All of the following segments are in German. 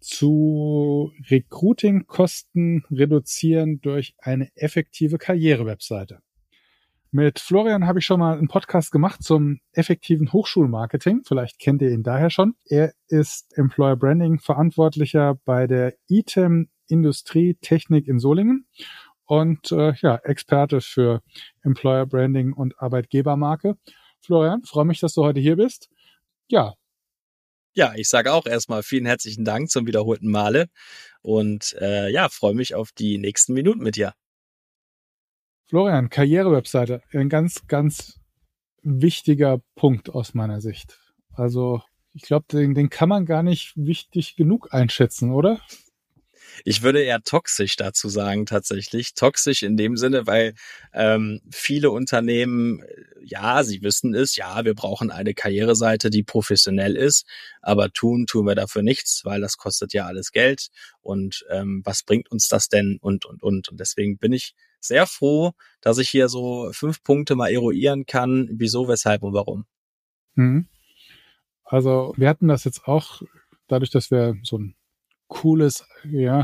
zu Recruiting-Kosten reduzieren durch eine effektive Karriere-Webseite. Mit Florian habe ich schon mal einen Podcast gemacht zum effektiven Hochschulmarketing. Vielleicht kennt ihr ihn daher schon. Er ist Employer Branding Verantwortlicher bei der ITEM Industrie Technik in Solingen und äh, ja, Experte für Employer Branding und Arbeitgebermarke. Florian, freue mich, dass du heute hier bist. Ja, ja, ich sage auch erstmal vielen herzlichen Dank zum wiederholten Male und äh, ja, freue mich auf die nächsten Minuten mit dir. Florian, Karrierewebseite, ein ganz, ganz wichtiger Punkt aus meiner Sicht. Also ich glaube, den, den kann man gar nicht wichtig genug einschätzen, oder? Ich würde eher toxisch dazu sagen, tatsächlich. Toxisch in dem Sinne, weil ähm, viele Unternehmen, äh, ja, sie wissen es, ja, wir brauchen eine Karriereseite, die professionell ist, aber tun, tun wir dafür nichts, weil das kostet ja alles Geld. Und ähm, was bringt uns das denn? Und, und, und. Und deswegen bin ich sehr froh, dass ich hier so fünf Punkte mal eruieren kann, wieso, weshalb und warum. Mhm. Also wir hatten das jetzt auch dadurch, dass wir so ein cooles ja,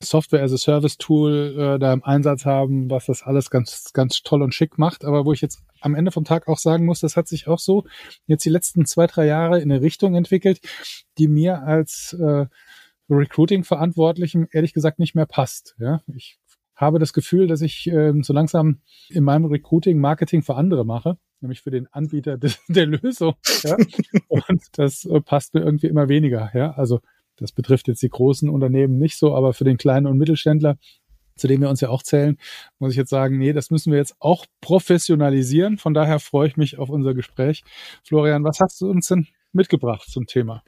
Software as a Service Tool äh, da im Einsatz haben, was das alles ganz, ganz toll und schick macht. Aber wo ich jetzt am Ende vom Tag auch sagen muss, das hat sich auch so jetzt die letzten zwei, drei Jahre in eine Richtung entwickelt, die mir als äh, Recruiting-Verantwortlichen ehrlich gesagt nicht mehr passt. Ja, ich habe das Gefühl, dass ich äh, so langsam in meinem Recruiting Marketing für andere mache, nämlich für den Anbieter de der Lösung. Ja? Und das äh, passt mir irgendwie immer weniger. Ja, also das betrifft jetzt die großen Unternehmen nicht so, aber für den kleinen und Mittelständler, zu dem wir uns ja auch zählen, muss ich jetzt sagen, nee, das müssen wir jetzt auch professionalisieren. Von daher freue ich mich auf unser Gespräch. Florian, was hast du uns denn mitgebracht zum Thema?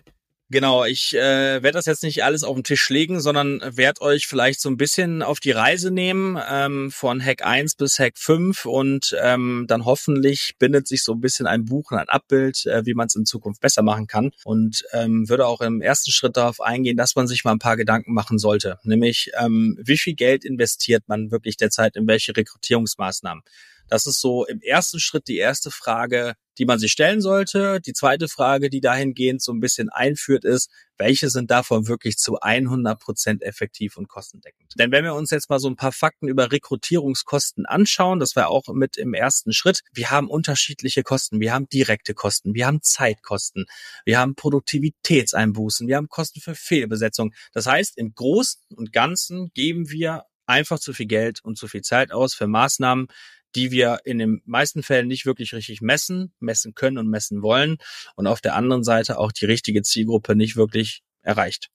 Genau, ich äh, werde das jetzt nicht alles auf den Tisch legen, sondern werde euch vielleicht so ein bisschen auf die Reise nehmen, ähm, von Hack 1 bis Hack 5 und ähm, dann hoffentlich bindet sich so ein bisschen ein Buch und ein Abbild, äh, wie man es in Zukunft besser machen kann und ähm, würde auch im ersten Schritt darauf eingehen, dass man sich mal ein paar Gedanken machen sollte, nämlich ähm, wie viel Geld investiert man wirklich derzeit in welche Rekrutierungsmaßnahmen. Das ist so im ersten Schritt die erste Frage, die man sich stellen sollte. Die zweite Frage, die dahingehend so ein bisschen einführt, ist, welche sind davon wirklich zu 100 Prozent effektiv und kostendeckend? Denn wenn wir uns jetzt mal so ein paar Fakten über Rekrutierungskosten anschauen, das wäre auch mit im ersten Schritt, wir haben unterschiedliche Kosten. Wir haben direkte Kosten, wir haben Zeitkosten, wir haben Produktivitätseinbußen, wir haben Kosten für Fehlbesetzung. Das heißt, im Großen und Ganzen geben wir einfach zu viel Geld und zu viel Zeit aus für Maßnahmen, die wir in den meisten Fällen nicht wirklich richtig messen, messen können und messen wollen und auf der anderen Seite auch die richtige Zielgruppe nicht wirklich erreicht.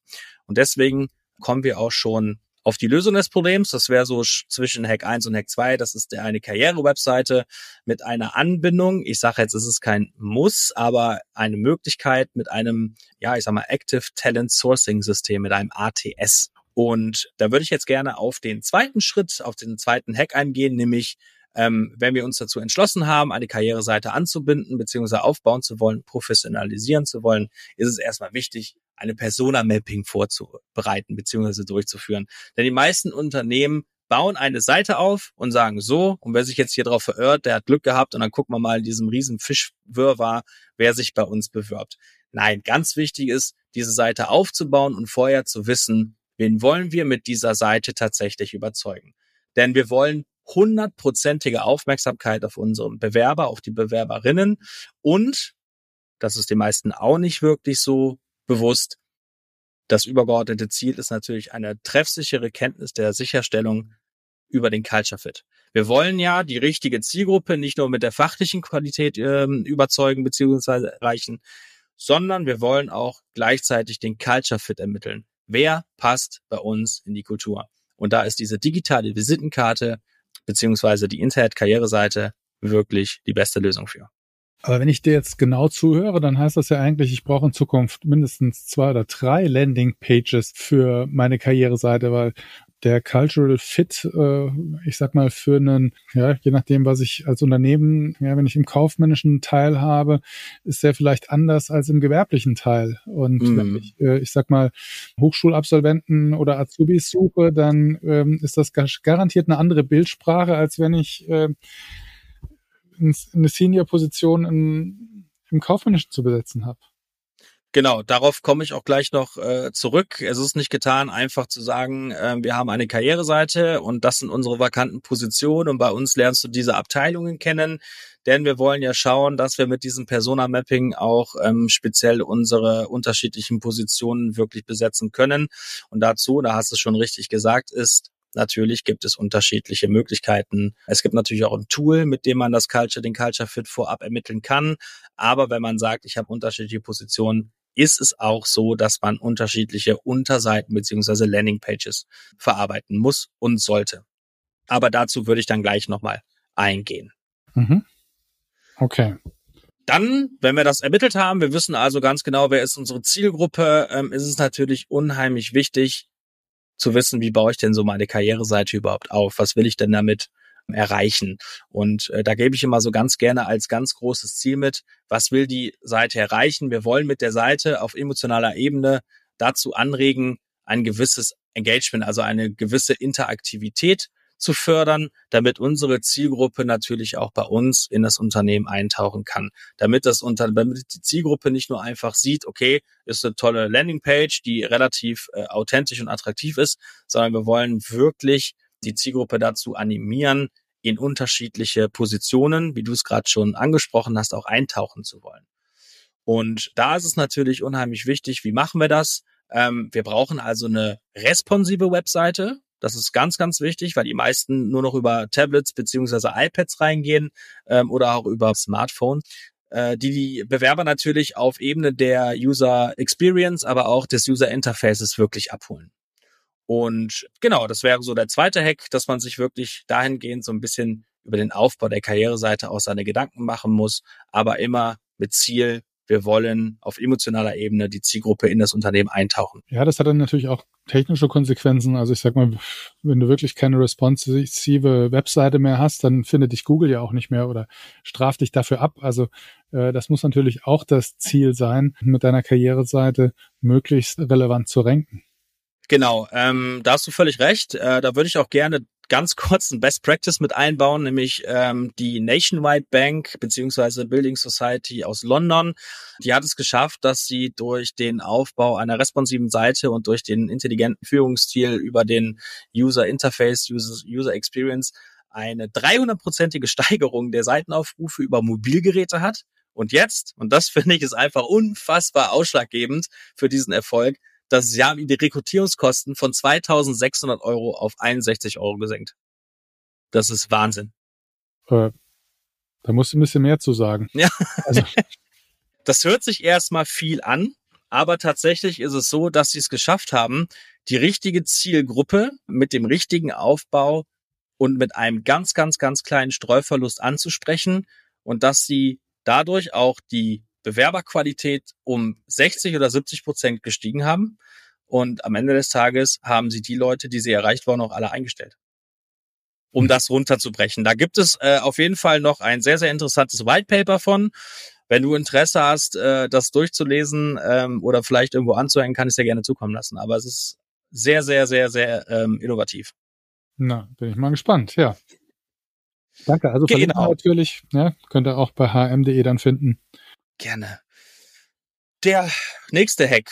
Und deswegen kommen wir auch schon auf die Lösung des Problems. Das wäre so zwischen Hack 1 und Hack 2. Das ist eine Karriere-Webseite mit einer Anbindung. Ich sage jetzt, es ist kein Muss, aber eine Möglichkeit mit einem, ja, ich sag mal, Active Talent Sourcing System, mit einem ATS. Und da würde ich jetzt gerne auf den zweiten Schritt, auf den zweiten Hack eingehen, nämlich ähm, wenn wir uns dazu entschlossen haben, eine Karriereseite anzubinden bzw. aufbauen zu wollen, professionalisieren zu wollen, ist es erstmal wichtig, eine Persona-Mapping vorzubereiten bzw. durchzuführen. Denn die meisten Unternehmen bauen eine Seite auf und sagen so, und wer sich jetzt hier drauf verirrt, der hat Glück gehabt und dann gucken wir mal in diesem riesen Fischwirrwarr, wer sich bei uns bewirbt. Nein, ganz wichtig ist, diese Seite aufzubauen und vorher zu wissen, wen wollen wir mit dieser Seite tatsächlich überzeugen. Denn wir wollen hundertprozentige Aufmerksamkeit auf unseren Bewerber, auf die Bewerberinnen und, das ist den meisten auch nicht wirklich so bewusst, das übergeordnete Ziel ist natürlich eine treffsichere Kenntnis der Sicherstellung über den Culture Fit. Wir wollen ja die richtige Zielgruppe nicht nur mit der fachlichen Qualität äh, überzeugen bzw. erreichen, sondern wir wollen auch gleichzeitig den Culture Fit ermitteln. Wer passt bei uns in die Kultur? Und da ist diese digitale Visitenkarte beziehungsweise die Internet-Karriereseite wirklich die beste Lösung für. Aber wenn ich dir jetzt genau zuhöre, dann heißt das ja eigentlich, ich brauche in Zukunft mindestens zwei oder drei Landing-Pages für meine Karriereseite, weil der Cultural Fit, äh, ich sag mal, für einen, ja, je nachdem, was ich als Unternehmen, ja, wenn ich im kaufmännischen Teil habe, ist der vielleicht anders als im gewerblichen Teil. Und mm. wenn ich, äh, ich sag mal, Hochschulabsolventen oder Azubis suche, dann ähm, ist das garantiert eine andere Bildsprache, als wenn ich äh, eine Senior-Position im, im Kaufmännischen zu besetzen habe. Genau, darauf komme ich auch gleich noch äh, zurück. Es ist nicht getan, einfach zu sagen, äh, wir haben eine Karriereseite und das sind unsere vakanten Positionen und bei uns lernst du diese Abteilungen kennen, denn wir wollen ja schauen, dass wir mit diesem Persona-Mapping auch ähm, speziell unsere unterschiedlichen Positionen wirklich besetzen können. Und dazu, da hast du es schon richtig gesagt, ist Natürlich gibt es unterschiedliche Möglichkeiten. Es gibt natürlich auch ein Tool, mit dem man das Culture, den Culture Fit vorab ermitteln kann. Aber wenn man sagt, ich habe unterschiedliche Positionen, ist es auch so, dass man unterschiedliche Unterseiten beziehungsweise Landingpages verarbeiten muss und sollte. Aber dazu würde ich dann gleich nochmal eingehen. Mhm. Okay. Dann, wenn wir das ermittelt haben, wir wissen also ganz genau, wer ist unsere Zielgruppe, ähm, ist es natürlich unheimlich wichtig zu wissen, wie baue ich denn so meine Karriereseite überhaupt auf? Was will ich denn damit erreichen. Und äh, da gebe ich immer so ganz gerne als ganz großes Ziel mit, was will die Seite erreichen? Wir wollen mit der Seite auf emotionaler Ebene dazu anregen, ein gewisses Engagement, also eine gewisse Interaktivität zu fördern, damit unsere Zielgruppe natürlich auch bei uns in das Unternehmen eintauchen kann. Damit das unter, damit die Zielgruppe nicht nur einfach sieht, okay, ist eine tolle Landingpage, die relativ äh, authentisch und attraktiv ist, sondern wir wollen wirklich die Zielgruppe dazu animieren, in unterschiedliche Positionen, wie du es gerade schon angesprochen hast, auch eintauchen zu wollen. Und da ist es natürlich unheimlich wichtig, wie machen wir das? Ähm, wir brauchen also eine responsive Webseite. Das ist ganz, ganz wichtig, weil die meisten nur noch über Tablets beziehungsweise iPads reingehen ähm, oder auch über Smartphone äh, die die Bewerber natürlich auf Ebene der User Experience, aber auch des User Interfaces wirklich abholen. Und genau, das wäre so der zweite Hack, dass man sich wirklich dahingehend so ein bisschen über den Aufbau der Karriereseite auch seine Gedanken machen muss, aber immer mit Ziel, wir wollen auf emotionaler Ebene die Zielgruppe in das Unternehmen eintauchen. Ja, das hat dann natürlich auch technische Konsequenzen. Also ich sag mal, wenn du wirklich keine responsive Webseite mehr hast, dann findet dich Google ja auch nicht mehr oder straft dich dafür ab. Also äh, das muss natürlich auch das Ziel sein, mit deiner Karriereseite möglichst relevant zu ranken. Genau, ähm, da hast du völlig recht. Äh, da würde ich auch gerne ganz kurz ein Best Practice mit einbauen, nämlich ähm, die Nationwide Bank beziehungsweise Building Society aus London. Die hat es geschafft, dass sie durch den Aufbau einer responsiven Seite und durch den intelligenten Führungsstil über den User Interface, User, User Experience eine 300-prozentige Steigerung der Seitenaufrufe über Mobilgeräte hat. Und jetzt, und das finde ich ist einfach unfassbar ausschlaggebend für diesen Erfolg, dass sie haben die Rekrutierungskosten von 2600 Euro auf 61 Euro gesenkt. Das ist Wahnsinn. Äh, da musst du ein bisschen mehr zu sagen. Ja. Also. Das hört sich erstmal viel an, aber tatsächlich ist es so, dass sie es geschafft haben, die richtige Zielgruppe mit dem richtigen Aufbau und mit einem ganz, ganz, ganz kleinen Streuverlust anzusprechen und dass sie dadurch auch die Bewerberqualität um 60 oder 70 Prozent gestiegen haben. Und am Ende des Tages haben sie die Leute, die sie erreicht waren, auch alle eingestellt. Um das runterzubrechen. Da gibt es äh, auf jeden Fall noch ein sehr, sehr interessantes White Paper von. Wenn du Interesse hast, äh, das durchzulesen ähm, oder vielleicht irgendwo anzuhängen, kann ich es dir gerne zukommen lassen. Aber es ist sehr, sehr, sehr, sehr ähm, innovativ. Na, bin ich mal gespannt, ja. Danke. Also genau. natürlich, ja, könnt ihr auch bei hm.de dann finden. Gerne. Der nächste Hack.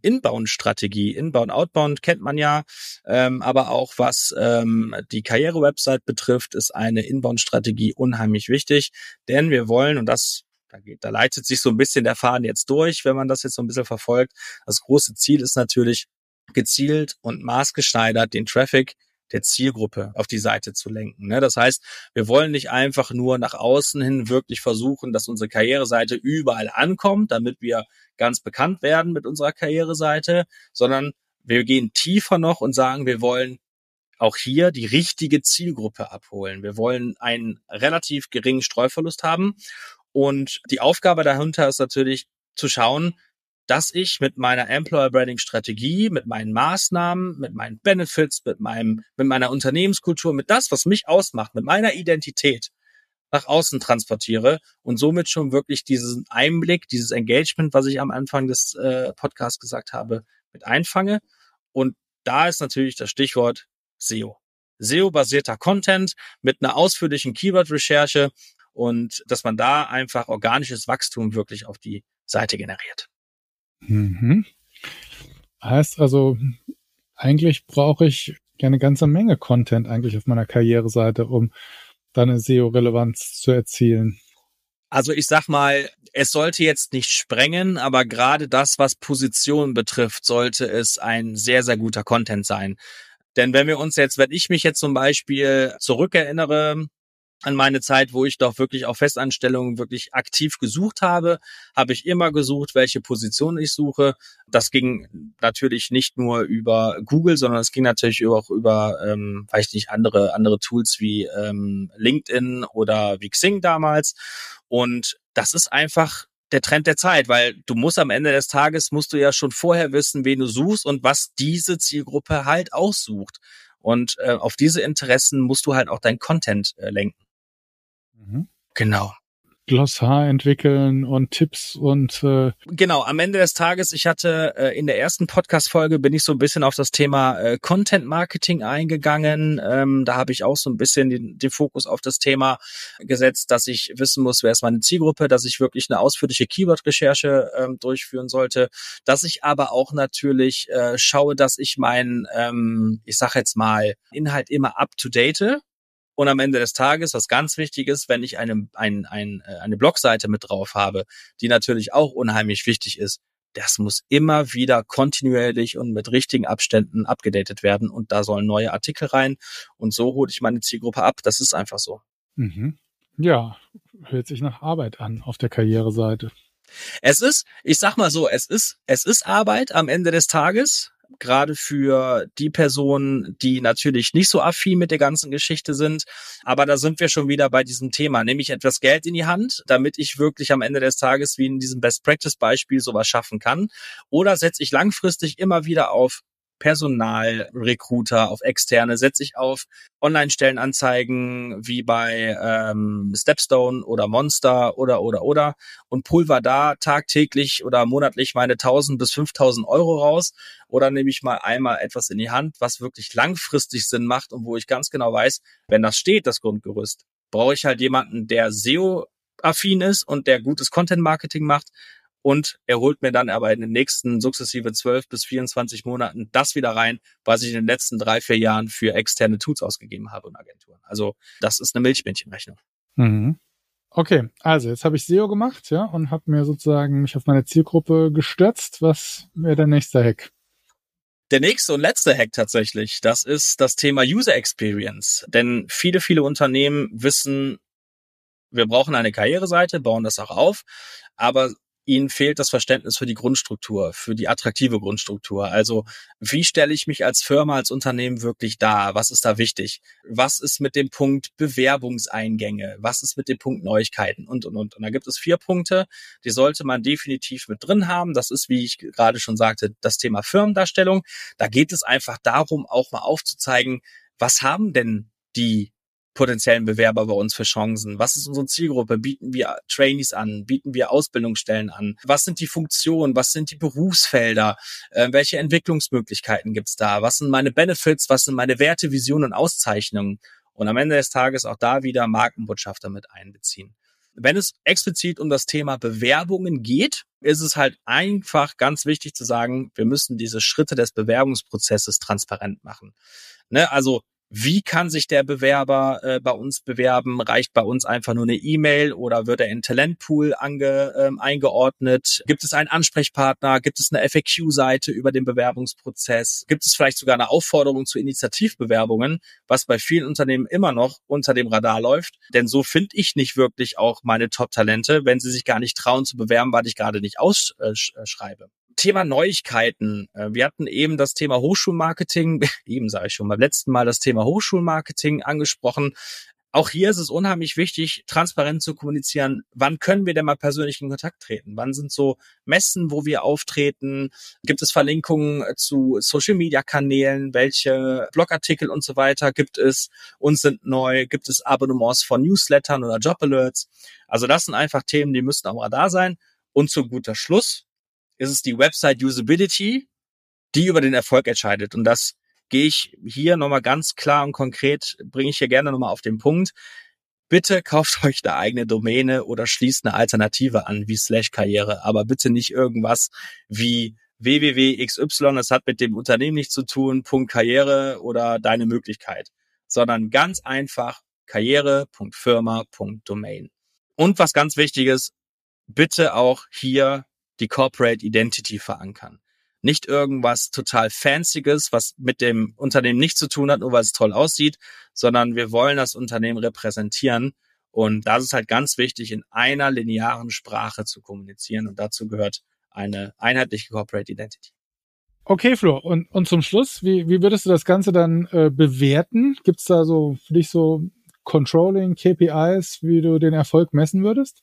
Inbound-Strategie. Inbound, Outbound kennt man ja, ähm, aber auch was ähm, die Karriere-Website betrifft, ist eine Inbound-Strategie unheimlich wichtig, denn wir wollen, und das da, geht, da leitet sich so ein bisschen der Faden jetzt durch, wenn man das jetzt so ein bisschen verfolgt. Das große Ziel ist natürlich, gezielt und maßgeschneidert den Traffic der Zielgruppe auf die Seite zu lenken. Ne? Das heißt, wir wollen nicht einfach nur nach außen hin wirklich versuchen, dass unsere Karriereseite überall ankommt, damit wir ganz bekannt werden mit unserer Karriereseite, sondern wir gehen tiefer noch und sagen, wir wollen auch hier die richtige Zielgruppe abholen. Wir wollen einen relativ geringen Streuverlust haben. Und die Aufgabe dahinter ist natürlich zu schauen, dass ich mit meiner Employer Branding Strategie, mit meinen Maßnahmen, mit meinen Benefits, mit meinem, mit meiner Unternehmenskultur, mit das, was mich ausmacht, mit meiner Identität nach außen transportiere und somit schon wirklich diesen Einblick, dieses Engagement, was ich am Anfang des äh, Podcasts gesagt habe, mit einfange. Und da ist natürlich das Stichwort SEO. SEO-basierter Content mit einer ausführlichen Keyword-Recherche und dass man da einfach organisches Wachstum wirklich auf die Seite generiert. Mhm. Heißt also, eigentlich brauche ich ja eine ganze Menge Content eigentlich auf meiner Karriereseite, um dann eine SEO-Relevanz zu erzielen. Also ich sag mal, es sollte jetzt nicht sprengen, aber gerade das, was Position betrifft, sollte es ein sehr, sehr guter Content sein. Denn wenn wir uns jetzt, wenn ich mich jetzt zum Beispiel zurückerinnere, an meine Zeit, wo ich doch wirklich auf Festanstellungen wirklich aktiv gesucht habe, habe ich immer gesucht, welche Position ich suche. Das ging natürlich nicht nur über Google, sondern es ging natürlich auch über, ähm, weiß ich nicht, andere andere Tools wie ähm, LinkedIn oder wie Xing damals. Und das ist einfach der Trend der Zeit, weil du musst am Ende des Tages musst du ja schon vorher wissen, wen du suchst und was diese Zielgruppe halt aussucht. Und äh, auf diese Interessen musst du halt auch dein Content äh, lenken. Mhm. Genau. Glossar entwickeln und Tipps und äh genau am Ende des Tages ich hatte äh, in der ersten Podcast Folge bin ich so ein bisschen auf das Thema äh, Content Marketing eingegangen ähm, da habe ich auch so ein bisschen den, den Fokus auf das Thema gesetzt dass ich wissen muss wer ist meine Zielgruppe dass ich wirklich eine ausführliche Keyword Recherche ähm, durchführen sollte dass ich aber auch natürlich äh, schaue dass ich meinen ähm, ich sage jetzt mal Inhalt immer up to date und am Ende des Tages, was ganz wichtig ist, wenn ich eine, ein, ein, äh, eine Blogseite mit drauf habe, die natürlich auch unheimlich wichtig ist, das muss immer wieder kontinuierlich und mit richtigen Abständen abgedatet werden und da sollen neue Artikel rein und so hole ich meine Zielgruppe ab. Das ist einfach so. Mhm. Ja, hört sich nach Arbeit an auf der Karriereseite. Es ist, ich sag mal so, es ist, es ist Arbeit am Ende des Tages gerade für die Personen, die natürlich nicht so affin mit der ganzen Geschichte sind. Aber da sind wir schon wieder bei diesem Thema. Nehme ich etwas Geld in die Hand, damit ich wirklich am Ende des Tages wie in diesem Best Practice Beispiel sowas schaffen kann? Oder setze ich langfristig immer wieder auf Personalrecruiter, auf externe, setze ich auf Online-Stellenanzeigen wie bei ähm, Stepstone oder Monster oder oder oder und pulver da tagtäglich oder monatlich meine 1000 bis 5000 Euro raus oder nehme ich mal einmal etwas in die Hand, was wirklich langfristig Sinn macht und wo ich ganz genau weiß, wenn das steht, das Grundgerüst, brauche ich halt jemanden, der SEO affin ist und der gutes Content Marketing macht, und er holt mir dann aber in den nächsten sukzessive 12 bis 24 Monaten das wieder rein, was ich in den letzten drei, vier Jahren für externe Tools ausgegeben habe und Agenturen. Also das ist eine Milchmädchenrechnung. Mhm. Okay, also jetzt habe ich SEO gemacht, ja, und habe mir sozusagen mich auf meine Zielgruppe gestürzt. Was wäre der nächste Hack? Der nächste und letzte Hack tatsächlich, das ist das Thema User Experience. Denn viele, viele Unternehmen wissen, wir brauchen eine Karriereseite, bauen das auch auf, aber ihnen fehlt das Verständnis für die Grundstruktur, für die attraktive Grundstruktur. Also wie stelle ich mich als Firma, als Unternehmen wirklich dar? Was ist da wichtig? Was ist mit dem Punkt Bewerbungseingänge? Was ist mit dem Punkt Neuigkeiten? Und, und, und. Und da gibt es vier Punkte, die sollte man definitiv mit drin haben. Das ist, wie ich gerade schon sagte, das Thema Firmendarstellung. Da geht es einfach darum, auch mal aufzuzeigen, was haben denn die potenziellen Bewerber bei uns für Chancen? Was ist unsere Zielgruppe? Bieten wir Trainees an? Bieten wir Ausbildungsstellen an? Was sind die Funktionen? Was sind die Berufsfelder? Äh, welche Entwicklungsmöglichkeiten gibt's da? Was sind meine Benefits? Was sind meine Werte, Visionen und Auszeichnungen? Und am Ende des Tages auch da wieder Markenbotschafter mit einbeziehen. Wenn es explizit um das Thema Bewerbungen geht, ist es halt einfach ganz wichtig zu sagen, wir müssen diese Schritte des Bewerbungsprozesses transparent machen. Ne? Also wie kann sich der Bewerber äh, bei uns bewerben? Reicht bei uns einfach nur eine E-Mail oder wird er in Talentpool ange, ähm, eingeordnet? Gibt es einen Ansprechpartner? Gibt es eine FAQ-Seite über den Bewerbungsprozess? Gibt es vielleicht sogar eine Aufforderung zu Initiativbewerbungen, was bei vielen Unternehmen immer noch unter dem Radar läuft? Denn so finde ich nicht wirklich auch meine Top-Talente, wenn sie sich gar nicht trauen zu bewerben, weil ich gerade nicht ausschreibe. Äh, Thema Neuigkeiten. Äh, wir hatten eben das Thema Hochschulmarketing, eben sage ich schon beim letzten Mal das Thema Hochschulmarketing angesprochen. auch hier ist es unheimlich wichtig, transparent zu kommunizieren, wann können wir denn mal persönlich in Kontakt treten? Wann sind so Messen, wo wir auftreten? Gibt es Verlinkungen zu Social-Media-Kanälen? Welche Blogartikel und so weiter gibt es? Uns sind neu? Gibt es Abonnements von Newslettern oder Job-Alerts? Also das sind einfach Themen, die müssen am Radar sein. Und zu guter Schluss ist es die Website Usability, die über den Erfolg entscheidet. Und das gehe ich hier nochmal ganz klar und konkret, bringe ich hier gerne nochmal auf den Punkt. Bitte kauft euch eine eigene Domäne oder schließt eine Alternative an wie Slash Karriere, aber bitte nicht irgendwas wie www.xy, es hat mit dem Unternehmen nichts zu tun, Punkt Karriere oder deine Möglichkeit, sondern ganz einfach karriere.firma.domain. Und was ganz wichtig ist, bitte auch hier die Corporate Identity verankern nicht irgendwas total Fancyes, was mit dem Unternehmen nichts zu tun hat, nur weil es toll aussieht, sondern wir wollen das Unternehmen repräsentieren. Und das ist halt ganz wichtig, in einer linearen Sprache zu kommunizieren. Und dazu gehört eine einheitliche Corporate Identity. Okay, Flo. Und, und zum Schluss, wie, wie würdest du das Ganze dann äh, bewerten? Gibt es da so für dich so Controlling, KPIs, wie du den Erfolg messen würdest?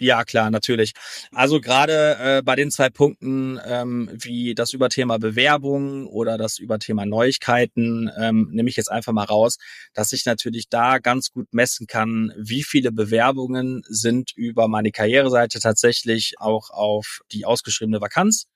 Ja, klar, natürlich. Also gerade äh, bei den zwei Punkten, ähm, wie das Überthema Bewerbung oder das Überthema Neuigkeiten, ähm, nehme ich jetzt einfach mal raus, dass ich natürlich da ganz gut messen kann, wie viele Bewerbungen sind über meine Karriereseite tatsächlich auch auf die ausgeschriebene Vakanz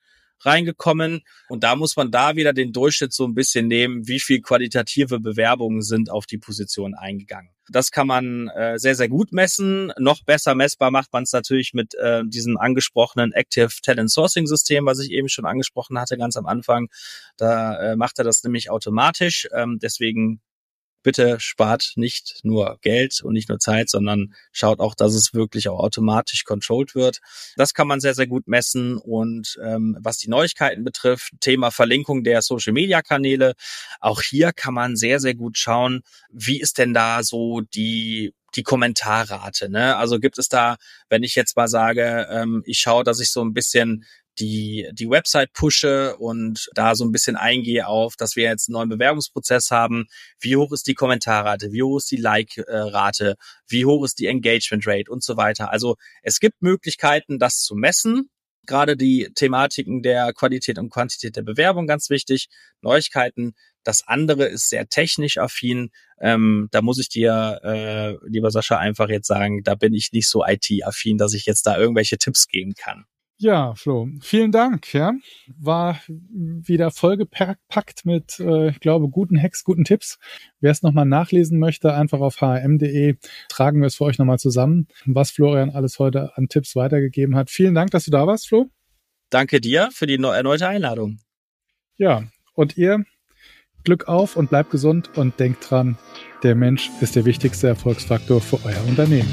reingekommen. Und da muss man da wieder den Durchschnitt so ein bisschen nehmen, wie viel qualitative Bewerbungen sind auf die Position eingegangen. Das kann man äh, sehr, sehr gut messen. Noch besser messbar macht man es natürlich mit äh, diesem angesprochenen Active Talent Sourcing System, was ich eben schon angesprochen hatte, ganz am Anfang. Da äh, macht er das nämlich automatisch. Ähm, deswegen bitte spart nicht nur Geld und nicht nur Zeit, sondern schaut auch, dass es wirklich auch automatisch controlled wird. Das kann man sehr, sehr gut messen. Und ähm, was die Neuigkeiten betrifft, Thema Verlinkung der Social-Media-Kanäle, auch hier kann man sehr, sehr gut schauen, wie ist denn da so die die Kommentarrate. Ne? Also gibt es da, wenn ich jetzt mal sage, ähm, ich schaue, dass ich so ein bisschen die, die Website pushe und da so ein bisschen eingehe auf, dass wir jetzt einen neuen Bewerbungsprozess haben. Wie hoch ist die Kommentarrate? Wie hoch ist die Like-Rate? Wie hoch ist die Engagement Rate und so weiter? Also es gibt Möglichkeiten, das zu messen. Gerade die Thematiken der Qualität und Quantität der Bewerbung ganz wichtig. Neuigkeiten. Das andere ist sehr technisch affin. Ähm, da muss ich dir, äh, lieber Sascha, einfach jetzt sagen, da bin ich nicht so IT-affin, dass ich jetzt da irgendwelche Tipps geben kann. Ja, Flo, vielen Dank. Ja, war wieder vollgepackt mit, äh, ich glaube, guten Hacks, guten Tipps. Wer es nochmal nachlesen möchte, einfach auf hm.de tragen wir es für euch nochmal zusammen, was Florian alles heute an Tipps weitergegeben hat. Vielen Dank, dass du da warst, Flo. Danke dir für die erneute Einladung. Ja, und ihr Glück auf und bleibt gesund und denkt dran, der Mensch ist der wichtigste Erfolgsfaktor für euer Unternehmen.